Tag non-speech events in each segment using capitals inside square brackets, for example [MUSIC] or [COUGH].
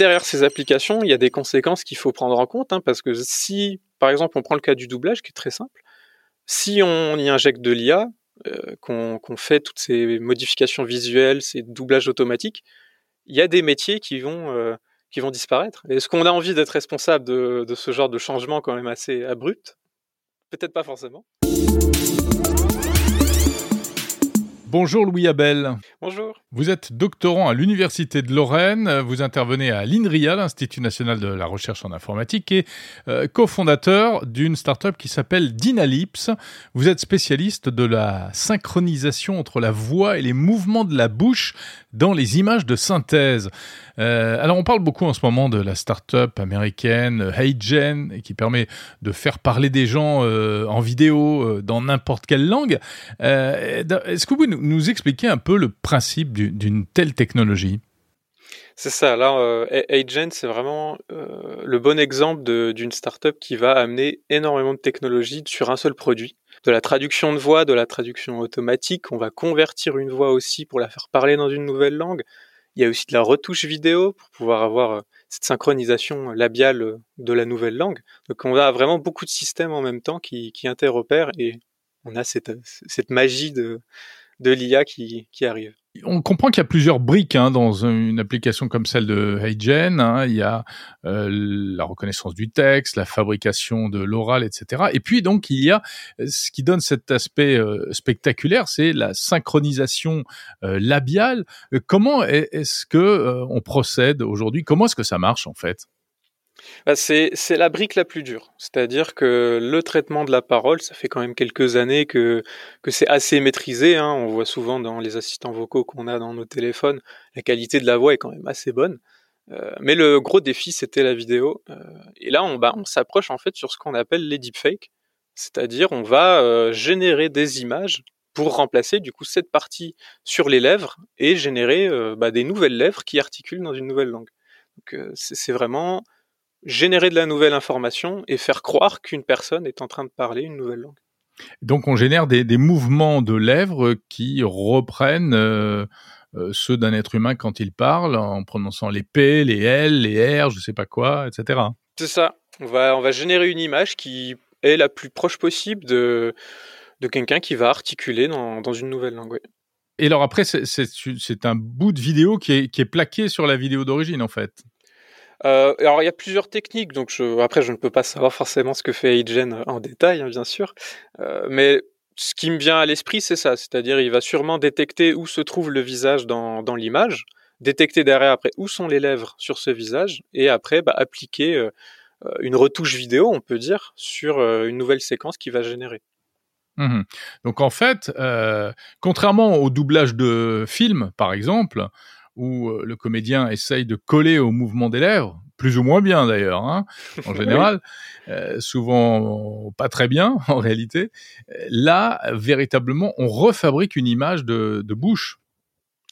derrière ces applications, il y a des conséquences qu'il faut prendre en compte, hein, parce que si, par exemple, on prend le cas du doublage, qui est très simple, si on y injecte de l'IA, euh, qu'on fait toutes ces modifications visuelles, ces doublages automatiques, il y a des métiers qui vont, euh, qui vont disparaître. Est-ce qu'on a envie d'être responsable de, de, ce genre de changement quand même assez abrupt? Peut-être pas forcément. Bonjour Louis Abel. Bonjour. Vous êtes doctorant à l'Université de Lorraine, vous intervenez à l'INRIA, l'Institut national de la recherche en informatique, et euh, cofondateur d'une start-up qui s'appelle Dynalyps. Vous êtes spécialiste de la synchronisation entre la voix et les mouvements de la bouche dans les images de synthèse. Euh, alors on parle beaucoup en ce moment de la start-up américaine HeyGen qui permet de faire parler des gens euh, en vidéo euh, dans n'importe quelle langue. Euh, Est-ce que vous pouvez nous expliquer un peu le principe d'une telle technologie? C'est ça. Là, euh, c'est vraiment euh, le bon exemple d'une startup qui va amener énormément de technologies sur un seul produit. De la traduction de voix, de la traduction automatique. On va convertir une voix aussi pour la faire parler dans une nouvelle langue. Il y a aussi de la retouche vidéo pour pouvoir avoir euh, cette synchronisation labiale euh, de la nouvelle langue. Donc on a vraiment beaucoup de systèmes en même temps qui, qui interopèrent et on a cette, cette magie de, de l'IA qui, arrive. On comprend qu'il y a plusieurs briques hein, dans une application comme celle de HeyGen. Il y a euh, la reconnaissance du texte, la fabrication de l'oral, etc. Et puis donc il y a ce qui donne cet aspect euh, spectaculaire, c'est la synchronisation euh, labiale. Comment est-ce que on procède aujourd'hui? Comment est-ce que ça marche en fait? C'est, la brique la plus dure. C'est-à-dire que le traitement de la parole, ça fait quand même quelques années que, c'est assez maîtrisé. Hein. On voit souvent dans les assistants vocaux qu'on a dans nos téléphones, la qualité de la voix est quand même assez bonne. Euh, mais le gros défi, c'était la vidéo. Euh, et là, on, bah, on s'approche en fait sur ce qu'on appelle les deepfakes. C'est-à-dire, on va euh, générer des images pour remplacer du coup cette partie sur les lèvres et générer bah, des nouvelles lèvres qui articulent dans une nouvelle langue. Donc c'est vraiment générer de la nouvelle information et faire croire qu'une personne est en train de parler une nouvelle langue. Donc on génère des, des mouvements de lèvres qui reprennent euh, euh, ceux d'un être humain quand il parle, en prononçant les P, les L, les R, je sais pas quoi, etc. C'est ça. On va, on va générer une image qui est la plus proche possible de, de quelqu'un qui va articuler dans, dans une nouvelle langue. Et alors après, c'est un bout de vidéo qui est, qui est plaqué sur la vidéo d'origine, en fait. Euh, alors il y a plusieurs techniques, donc après je ne peux pas savoir forcément ce que fait Agen en détail, hein, bien sûr, euh, mais ce qui me vient à l'esprit c'est ça, c'est-à-dire il va sûrement détecter où se trouve le visage dans, l'image, détecter derrière après où sont les lèvres sur ce visage, et après bah, appliquer euh, une retouche vidéo, on peut dire, sur euh, une nouvelle séquence qui va générer. Mmh donc en fait, euh, contrairement au doublage de film, par exemple, où euh, le comédien essaye de coller au mouvement des lèvres, plus ou moins bien d'ailleurs, hein, [LAUGHS] en général, euh, souvent pas très bien [LAUGHS] en réalité. Là, véritablement, on refabrique une image de, de bouche.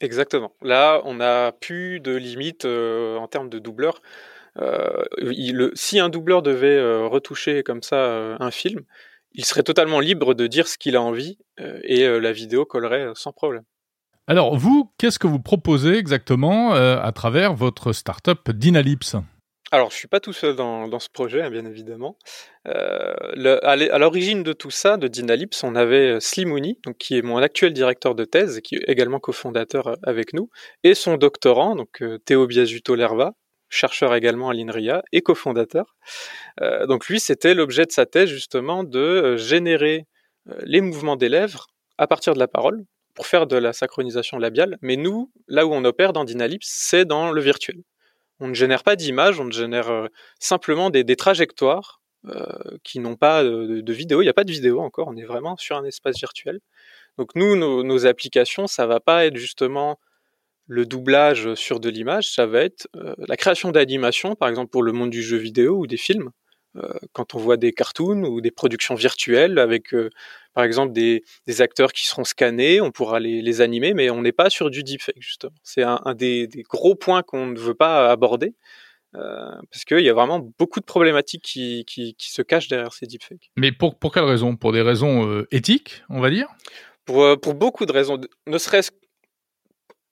Exactement. Là, on n'a plus de limite euh, en termes de doubleur. Euh, il, si un doubleur devait euh, retoucher comme ça euh, un film, il serait totalement libre de dire ce qu'il a envie et la vidéo collerait sans problème. Alors vous, qu'est-ce que vous proposez exactement euh, à travers votre startup Dynalyps alors, je suis pas tout seul dans, ce projet, hein, bien évidemment. Euh, à l'origine de tout ça, de Dynalyps, on avait euh, Slimouni, donc qui est mon actuel directeur de thèse, qui est également cofondateur avec nous, et son doctorant, donc Théo Biasuto Lerva, chercheur également à l'INRIA et cofondateur. Donc lui, c'était l'objet de sa thèse justement de générer les mouvements des lèvres à partir de la parole, pour faire de la synchronisation labiale. Mais nous, là où on opère dans Dynalyps, c'est dans le virtuel. On ne génère pas d'images, on génère euh, simplement des, trajectoires euh, qui n'ont pas de, vidéo. Il n'y a pas de vidéo encore, on est vraiment sur un espace virtuel. Donc nous, nos, nos applications, ça va pas être justement le doublage sur de l'image, ça va être euh, la création d'animations, par exemple pour le monde du jeu vidéo ou des films. Euh, quand on voit des cartoons ou des productions virtuelles avec, euh, par exemple, des, des, acteurs qui seront scannés, on pourra les, les animer, mais on n'est pas sur du deepfake, justement. C'est un, un des, des, gros points qu'on ne veut pas aborder, euh, parce qu'il y a vraiment beaucoup de problématiques qui, qui, qui, se cachent derrière ces deepfakes. Mais pour, pour quelles raisons? Pour des raisons euh, éthiques, on va dire? Pour, pour beaucoup de raisons. Ne serait-ce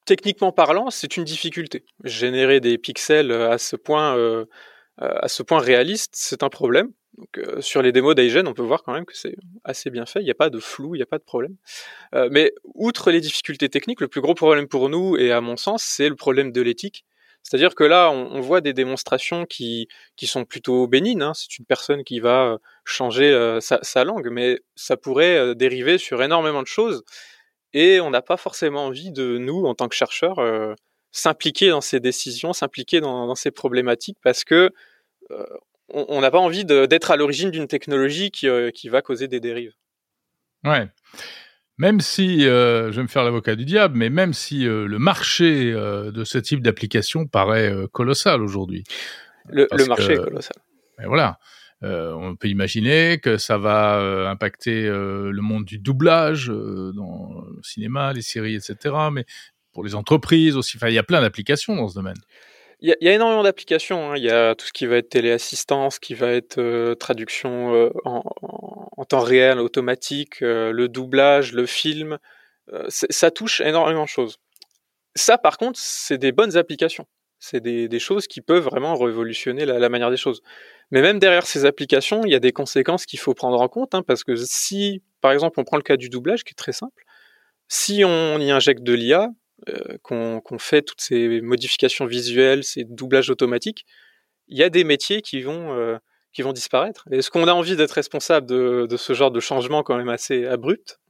techniquement parlant, c'est une difficulté. Générer des pixels à ce point, à ce point réaliste, c'est un problème. Donc, euh, sur les démos d'Aigen, on peut voir quand même que c'est assez bien fait. Il n'y a pas de flou, il n'y a pas de problème. Euh, mais outre les difficultés techniques, le plus gros problème pour nous, et à mon sens, c'est le problème de l'éthique. C'est-à-dire que là, on, voit des démonstrations qui, qui sont plutôt bénines. Hein. C'est une personne qui va changer sa, sa, langue, mais ça pourrait dériver sur énormément de choses. Et on n'a pas forcément envie de, nous, en tant que chercheurs, s'impliquer dans ces décisions, s'impliquer dans, dans, ces problématiques, parce que on n'a pas envie d'être à l'origine d'une technologie qui, euh, qui, va causer des dérives. Ouais. Même si, euh, je vais me faire l'avocat du diable, mais même si euh, le marché de ce type d'application paraît colossal aujourd'hui. Le, marché est colossal. Ben voilà. on peut imaginer que ça va impacter le monde du doublage dans le cinéma, les séries, etc. Mais pour les entreprises aussi, il y a plein d'applications dans ce domaine. Il y, a énormément d'applications. Hein. Il y a tout ce qui va être téléassistance, qui va être euh, traduction euh, en, temps réel, automatique, euh, le doublage, le film. ça touche énormément de choses. Ça, par contre, c'est des bonnes applications. C'est des, choses qui peuvent vraiment révolutionner la, manière des choses. Mais même derrière ces applications, il y a des conséquences qu'il faut prendre en compte, hein, parce que si, par exemple, on prend le cas du doublage, qui est très simple, si on y injecte de l'IA, euh, qu'on fait toutes ces modifications visuelles, ces doublages automatiques, il y a des métiers qui vont euh, qui vont disparaître. Est-ce qu'on a envie d'être responsable de, de, ce genre de changement quand même assez abrupt?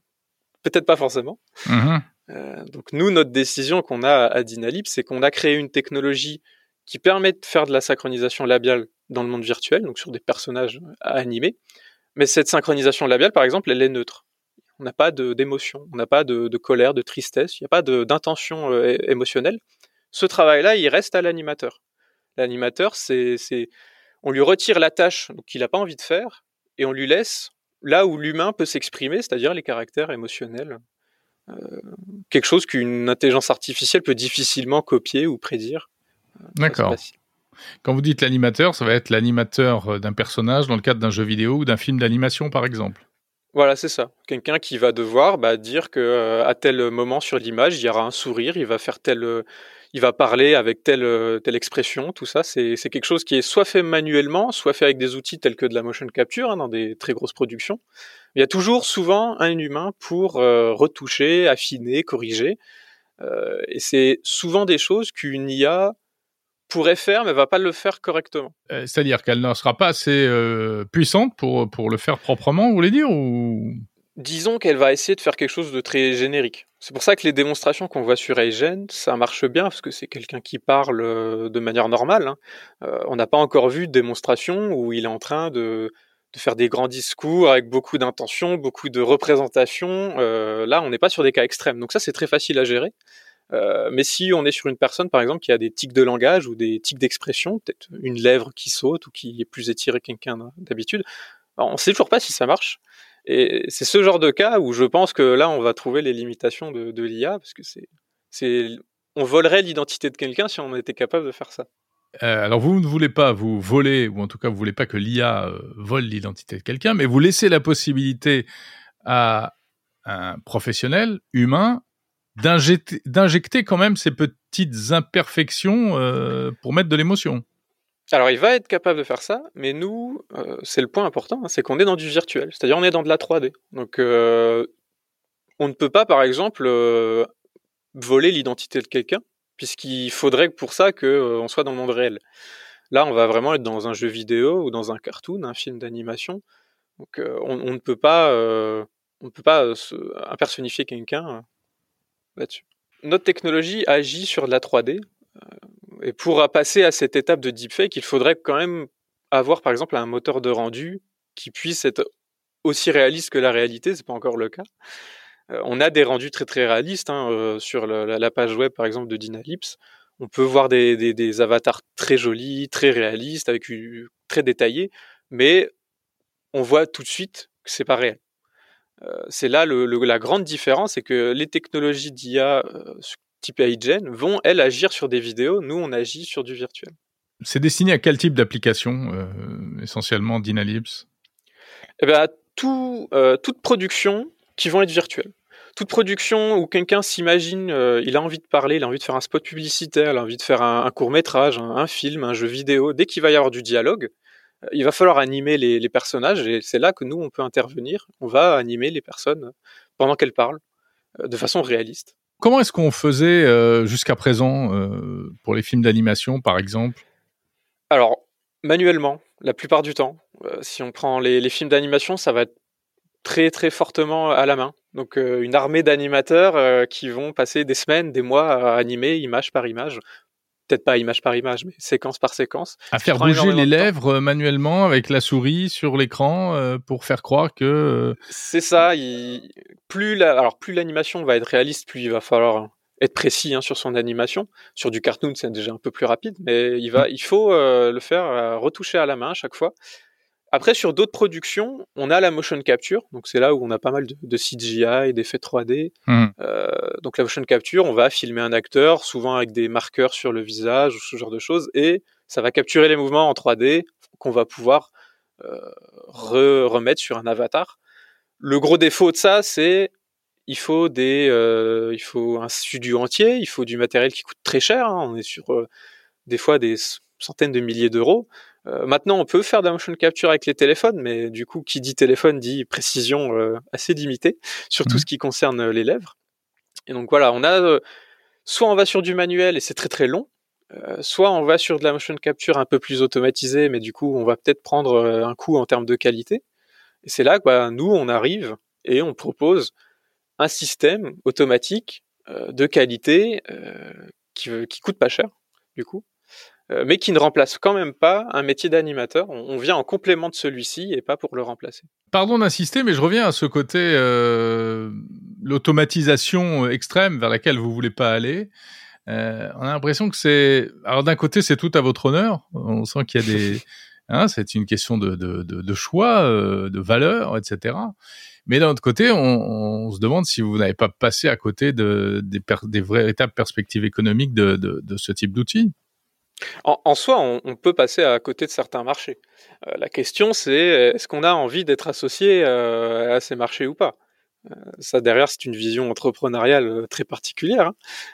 Peut-être pas forcément. Mm-hmm. Euh, donc nous, notre décision qu'on a à Dynalib, c'est qu'on a créé une technologie qui permet de faire de la synchronisation labiale dans le monde virtuel, donc sur des personnages à animer. Mais cette synchronisation labiale, par exemple, elle est neutre on n'a pas d'émotion, on n'a pas de, colère, de tristesse, il n'y a pas d'intention euh, émotionnelle. Ce travail-là, il reste à l'animateur. L'animateur, c'est, on lui retire la tâche qu'il n'a pas envie de faire et on lui laisse là où l'humain peut s'exprimer, c'est-à-dire les caractères émotionnels. Euh, quelque chose qu'une intelligence artificielle peut difficilement copier ou prédire. Euh, D'accord. Quand vous dites l'animateur, ça va être l'animateur d'un personnage dans le cadre d'un jeu vidéo ou d'un film d'animation, par exemple. Voilà, c'est ça. Quelqu'un qui va devoir bah, dire que euh, à tel moment sur l'image, il y aura un sourire, il va faire tel, euh, il va parler avec telle euh, telle expression, tout ça, c'est quelque chose qui est soit fait manuellement, soit fait avec des outils tels que de la motion capture hein, dans des très grosses productions. Il y a toujours souvent un humain pour retoucher, affiner, corriger, et c'est souvent des choses qu'une IA pourrait faire, mais va pas le faire correctement. Euh, c'est-à-dire qu'elle ne sera pas assez euh, puissante pour, pour le faire proprement, vous voulez dire ou... Disons qu'elle va essayer de faire quelque chose de très générique. C'est pour ça que les démonstrations qu'on voit sur Eigen, ça marche bien, parce que c'est quelqu'un qui parle euh, de manière normale. Hein. on n'a pas encore vu de démonstration où il est en train de, de faire des grands discours avec beaucoup d'intention, beaucoup de représentation. là, on n'est pas sur des cas extrêmes. Donc ça, c'est très facile à gérer. Euh, mais si on est sur une personne, par exemple, qui a des tics de langage ou des tics d'expression, peut-être une lèvre qui saute ou qui est plus étirée qu'un d'habitude, bah, on ne sait toujours pas si ça marche. Et c'est ce genre de cas où je pense que là, on va trouver les limitations de, l'IA, parce que c'est, on volerait l'identité de quelqu'un si on était capable de faire ça. Euh, alors vous ne voulez pas vous voler, ou en tout cas vous voulez pas que l'IA euh, vole l'identité de quelqu'un, mais vous laissez la possibilité à un professionnel humain d'injecter quand même ces petites imperfections euh, pour mettre de l'émotion. Alors il va être capable de faire ça, mais nous, euh, c'est le point important, hein, c'est qu'on est dans du virtuel, c'est-à-dire on est dans de la 3D. Donc euh, on ne peut pas, par exemple, voler l'identité de quelqu'un, puisqu'il faudrait pour ça qu'on soit dans le monde réel. Là, on va vraiment être dans un jeu vidéo ou dans un cartoon, un film d'animation. Donc on, ne peut pas, on ne peut pas impersonnifier quelqu'un notre technologie agit sur de la 3D. Euh, et pour passer à cette étape de deepfake, il faudrait quand même avoir, par exemple, un moteur de rendu qui puisse être aussi réaliste que la réalité. C'est pas encore le cas. Euh, on a des rendus très très réalistes hein, euh, sur la, page web, par exemple, de Dynalips. On peut voir des, avatars très jolis, très réalistes, avec très détaillés, mais on voit tout de suite que c'est pas réel. Euh, c'est là la grande différence, c'est que les technologies d'IA euh, type AIGEN vont, elles, agir sur des vidéos. Nous, on agit sur du virtuel. C'est destiné à quel type d'application, euh, essentiellement Dynalibs eh bien, tout, toute production qui vont être virtuelles. toute production où quelqu'un s'imagine, il a envie de parler, il a envie de faire un spot publicitaire, il a envie de faire un, court métrage, un, film, un jeu vidéo, dès qu'il va y avoir du dialogue, il va falloir animer les, les personnages et c'est là que nous on peut intervenir. On va animer les personnes pendant qu'elles parlent de façon réaliste. Comment est-ce qu'on faisait euh, jusqu'à présent euh, pour les films d'animation, par exemple? Alors, manuellement, la plupart du temps. Euh, si on prend les, films d'animation, ça va être très très fortement à la main. Donc une armée d'animateurs qui vont passer des semaines, des mois à animer image par image peut-être pas image par image, mais séquence par séquence. À faire bouger les lèvres euh, manuellement avec la souris sur l'écran euh, pour faire croire que. Euh, c'est ça. Plus la... alors plus l'animation va être réaliste, plus il va falloir être précis hein, sur son animation. Sur du cartoon, c'est déjà un peu plus rapide, mais il va, mm. il faut le faire retoucher à la main à chaque fois. Après, sur d'autres productions, on a la motion capture. Donc, c'est là où on a pas mal de, de CGI, d'effets 3D. Mmh. Euh, donc, la motion capture, on va filmer un acteur, souvent avec des marqueurs sur le visage ou ce genre de choses, et ça va capturer les mouvements en 3D qu'on va pouvoir euh, remettre sur un avatar. Le gros défaut de ça, c'est il faut des, euh, il faut un studio entier, il faut du matériel qui coûte très cher. Hein. On est sur euh, des fois des centaines de milliers d'euros. Euh, maintenant, on peut faire de la motion capture avec les téléphones, mais du coup, qui dit téléphone dit précision euh, assez limitée sur tout mhm. ce qui concerne euh, les lèvres. Et donc voilà, on a soit on va sur du manuel et c'est très très long, soit on va sur de la motion capture un peu plus automatisée, mais du coup, on va peut-être prendre un coup en termes de qualité. Et c'est là que bah, nous, on arrive et on propose un système automatique de qualité qui, qui coûte pas cher, du coup, mais qui ne remplace quand même pas un métier d'animateur. On, vient en complément de celui-ci et pas pour le remplacer. Pardon d'insister, mais je reviens à ce côté euh, l'automatisation extrême vers laquelle vous voulez pas aller. Euh, on a l'impression que c'est alors d'un côté c'est tout à votre honneur. On sent qu'il y a des [LAUGHS] hein, c'est une question de, de, de, de choix, euh, de valeurs, etc. Mais d'un autre côté, on, on, se demande si vous n'avez pas passé à côté de, des, des véritables perspectives économiques de, de, de ce type d'outils. En, soi, on, peut passer à côté de certains marchés. Euh, la question, c'est est-ce qu'on a envie d'être associé euh, à ces marchés ou pas? Euh, Ça, derrière, c'est une vision entrepreneuriale très particulière.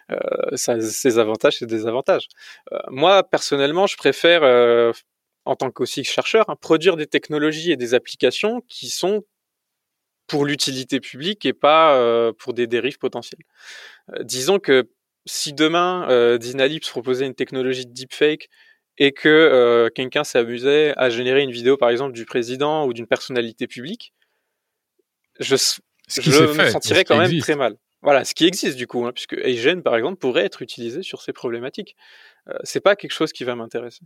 Hein. ça a ses avantages ses désavantages. moi, personnellement, je préfère, en tant qu'aussi chercheur, hein, produire des technologies et des applications qui sont pour l'utilité publique et pas pour des dérives potentielles. disons que si demain euh, Dynalips proposait une technologie de deepfake et que euh, quelqu'un s'amusait à générer une vidéo par exemple du président ou d'une personnalité publique, je, je me sentirais quand même très mal. Voilà, ce qui existe du coup, hein, puisque Asian par exemple pourrait être utilisé sur ces problématiques. Euh, c'est pas quelque chose qui va m'intéresser.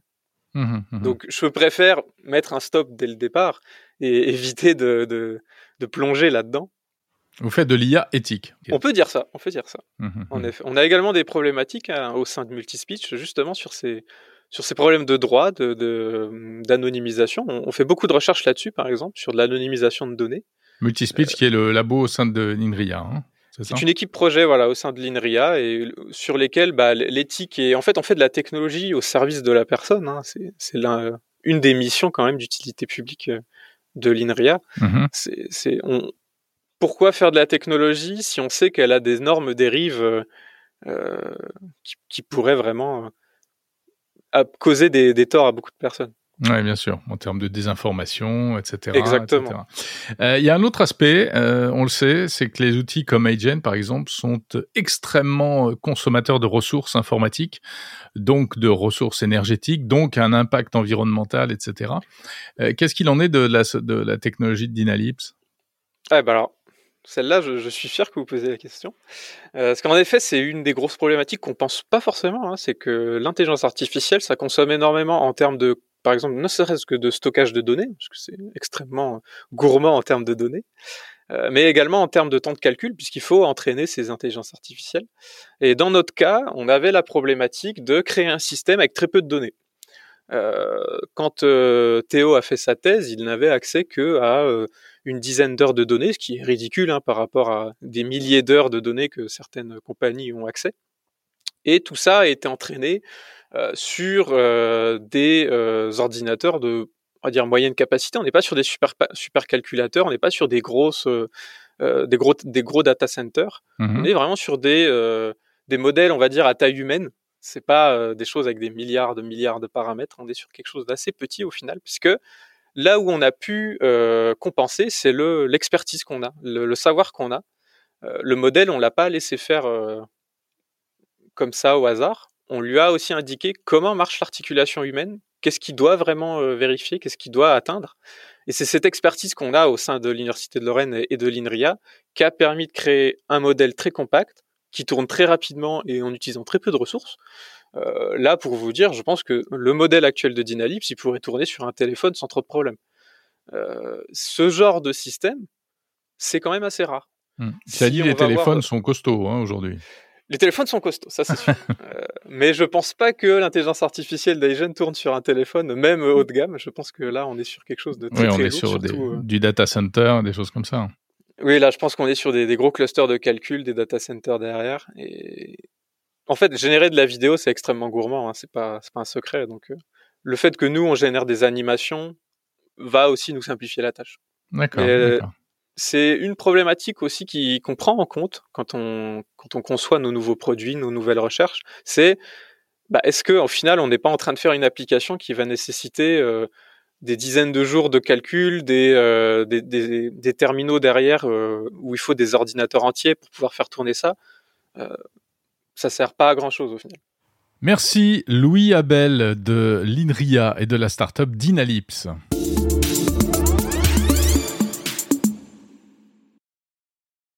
Mmh mmh Donc je préfère mettre un stop dès le départ et éviter de, de, de plonger là-dedans vous faites de l'IA éthique. On peut dire ça, on peut dire ça. Mmh, mmh, en mmh. effet. On a également des problématiques hein, au sein de Multispeech, justement sur ces, sur ces problèmes de droit, d'anonymisation. De, on, fait beaucoup de recherches là-dessus, par exemple, sur de l'anonymisation de données. Multispeech, qui est le labo au sein de l'INRIA. Hein, c'est une équipe projet voilà, au sein de l'INRIA et sur lesquels bah, l'éthique est. En fait, on fait de la technologie au service de la personne. Hein. C'est une des missions, quand même, d'utilité publique euh, de l'INRIA. C'est on, pourquoi faire de la technologie si on sait qu'elle a des énormes dérives euh, euh, qui, pourraient vraiment euh, causer des, torts à beaucoup de personnes? Oui, bien sûr, en termes de désinformation, etc. Exactement. Il y a un autre aspect, on le sait, c'est que les outils comme Agent, par exemple, sont extrêmement consommateurs de ressources informatiques, donc de ressources énergétiques, donc un impact environnemental, etc. Qu'est-ce qu'il en est de la, de la technologie de Dynalips ah, ben alors, celle-là, je, suis fier que vous posiez la question. Euh, parce qu'en effet, c'est une des grosses problématiques qu'on pense pas forcément. Hein, c'est que l'intelligence artificielle, ça consomme énormément en termes de, par exemple, ne serait-ce que de stockage de données, parce que c'est extrêmement gourmand en termes de données, euh, mais également en termes de temps de calcul, puisqu'il faut entraîner ces intelligences artificielles. Et dans notre cas, on avait la problématique de créer un système avec très peu de données. Euh, quand euh, Théo a fait sa thèse, il n'avait accès que à euh, une dizaine d'heures de données, ce qui est ridicule hein, par rapport à des milliers d'heures de données que certaines compagnies ont accès. Et tout ça a été entraîné euh, sur euh, des euh, ordinateurs de on va dire moyenne capacité. On n'est pas sur des super, super calculateurs, on n'est pas sur des grosses des gros des gros data centers. Mhm. On est vraiment sur des des modèles, on va dire à taille humaine. C'est pas des choses avec des milliards de milliards de paramètres. On est sur quelque chose d'assez petit au final, puisque là où on a pu compenser, c'est le l'expertise qu'on a, le, savoir qu'on a. le modèle, on l'a pas laissé faire comme ça au hasard. On lui a aussi indiqué comment marche l'articulation humaine, qu'est-ce qu'il doit vraiment vérifier, qu'est-ce qu'il doit atteindre. Et c'est cette expertise qu'on a au sein de l'Université de Lorraine et de l'INRIA qui a permis de créer un modèle très compact, qui tourne très rapidement et en utilisant très peu de ressources. Euh, là, pour vous dire, je pense que le modèle actuel de Dynalypse, il pourrait tourner sur un téléphone sans trop de problèmes. Euh, ce genre de système, c'est quand même assez rare. Hmm. Ça dit, les téléphones sont costauds hein, aujourd'hui. Les téléphones sont costauds, ça c'est sûr. [LAUGHS] euh, mais je pense pas que l'intelligence artificielle d'Aigen tourne sur un téléphone, même haut de gamme. Je pense que là, on est sur quelque chose de très, oui, on est sur euh, du data center, des choses comme ça. Oui, là, je pense qu'on est sur des, des, gros clusters de calcul, des data centers derrière. Et en fait, générer de la vidéo, c'est extrêmement gourmand. Hein. C'est pas, c'est pas un secret. Donc, euh, le fait que nous, on génère des animations va aussi nous simplifier la tâche. D'accord. Euh, c'est une problématique aussi qui qu'on prend en compte quand on quand on conçoit nos nouveaux produits, nos nouvelles recherches. C'est bah, est-ce que au final on n'est pas en train de faire une application qui va nécessiter euh, des dizaines de jours de calcul, des, euh, des, terminaux derrière euh, où il faut des ordinateurs entiers pour pouvoir faire tourner ça. Euh, ça sert pas à grand chose au final. Merci Louis Abel de l'INRIA et de la startup Dynalypse.